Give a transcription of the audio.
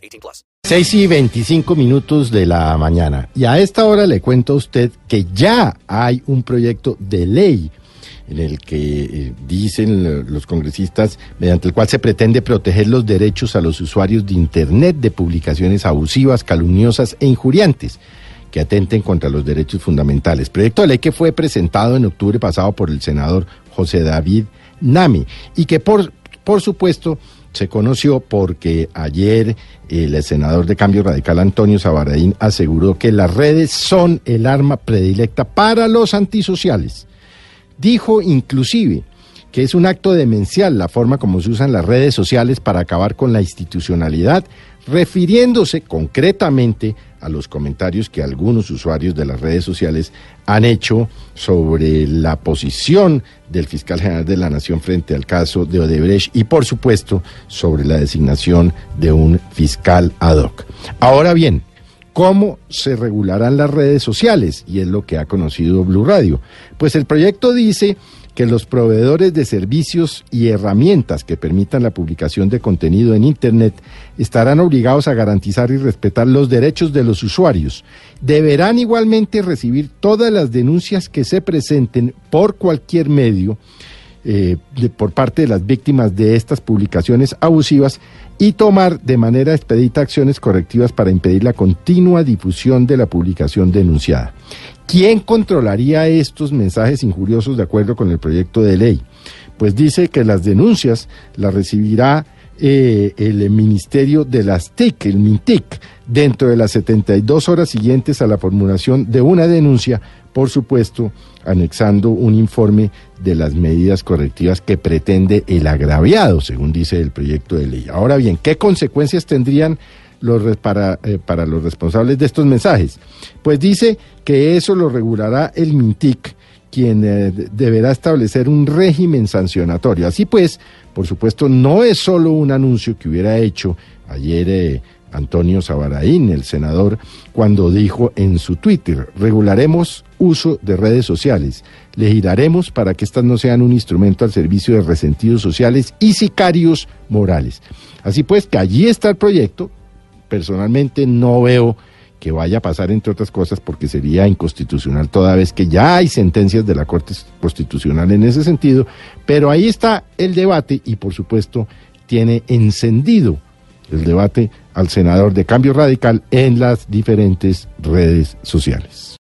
18 plus. 6 y 25 minutos de la mañana. Y a esta hora le cuento a usted que ya hay un proyecto de ley en el que eh, dicen los congresistas, mediante el cual se pretende proteger los derechos a los usuarios de Internet de publicaciones abusivas, calumniosas e injuriantes que atenten contra los derechos fundamentales. Proyecto de ley que fue presentado en octubre pasado por el senador José David Nami y que por, por supuesto se conoció porque ayer el senador de Cambio Radical Antonio Sabaradín aseguró que las redes son el arma predilecta para los antisociales. Dijo inclusive que es un acto demencial la forma como se usan las redes sociales para acabar con la institucionalidad, refiriéndose concretamente a los comentarios que algunos usuarios de las redes sociales han hecho sobre la posición del fiscal general de la Nación frente al caso de Odebrecht y por supuesto sobre la designación de un fiscal ad hoc. Ahora bien, ¿Cómo se regularán las redes sociales? Y es lo que ha conocido Blue Radio. Pues el proyecto dice que los proveedores de servicios y herramientas que permitan la publicación de contenido en Internet estarán obligados a garantizar y respetar los derechos de los usuarios. Deberán igualmente recibir todas las denuncias que se presenten por cualquier medio eh, por parte de las víctimas de estas publicaciones abusivas y tomar de manera expedita acciones correctivas para impedir la continua difusión de la publicación denunciada. ¿Quién controlaría estos mensajes injuriosos de acuerdo con el proyecto de ley? Pues dice que las denuncias las recibirá eh, el Ministerio de las TIC, el MINTIC, dentro de las 72 horas siguientes a la formulación de una denuncia, por supuesto, anexando un informe de las medidas correctivas que pretende el agraviado, según dice el proyecto de ley. Ahora bien, ¿qué consecuencias tendrían los, para, eh, para los responsables de estos mensajes? Pues dice que eso lo regulará el MINTIC, quien eh, deberá establecer un régimen sancionatorio. Así pues, por supuesto, no es solo un anuncio que hubiera hecho ayer eh, Antonio Sabaraín, el senador, cuando dijo en su Twitter, regularemos uso de redes sociales, legislaremos para que éstas no sean un instrumento al servicio de resentidos sociales y sicarios morales. Así pues, que allí está el proyecto, personalmente no veo que vaya a pasar, entre otras cosas, porque sería inconstitucional toda vez que ya hay sentencias de la Corte Constitucional en ese sentido, pero ahí está el debate y, por supuesto, tiene encendido el debate al senador de Cambio Radical en las diferentes redes sociales.